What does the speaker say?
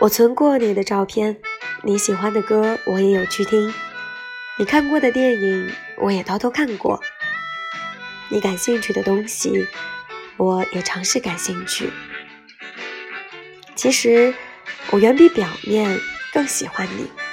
我存过你的照片你喜欢的歌我也有去听。你看过的电影我也偷偷看过。你感兴趣的东西我也尝试感兴趣。其实我远比表面更喜欢你。